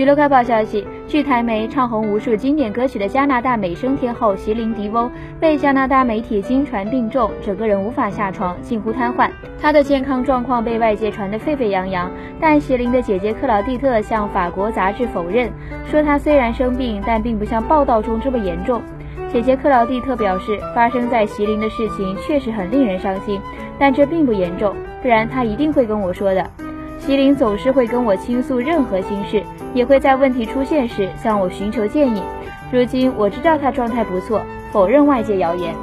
娱乐快报消息，据台媒，唱红无数经典歌曲的加拿大美声天后席琳迪翁被加拿大媒体经传病重，整个人无法下床，近乎瘫痪。她的健康状况被外界传得沸沸扬扬，但席琳的姐姐克劳蒂特向法国杂志否认，说她虽然生病，但并不像报道中这么严重。姐姐克劳蒂特表示，发生在席琳的事情确实很令人伤心，但这并不严重，不然她一定会跟我说的。麒麟总是会跟我倾诉任何心事，也会在问题出现时向我寻求建议。如今我知道他状态不错，否认外界谣言。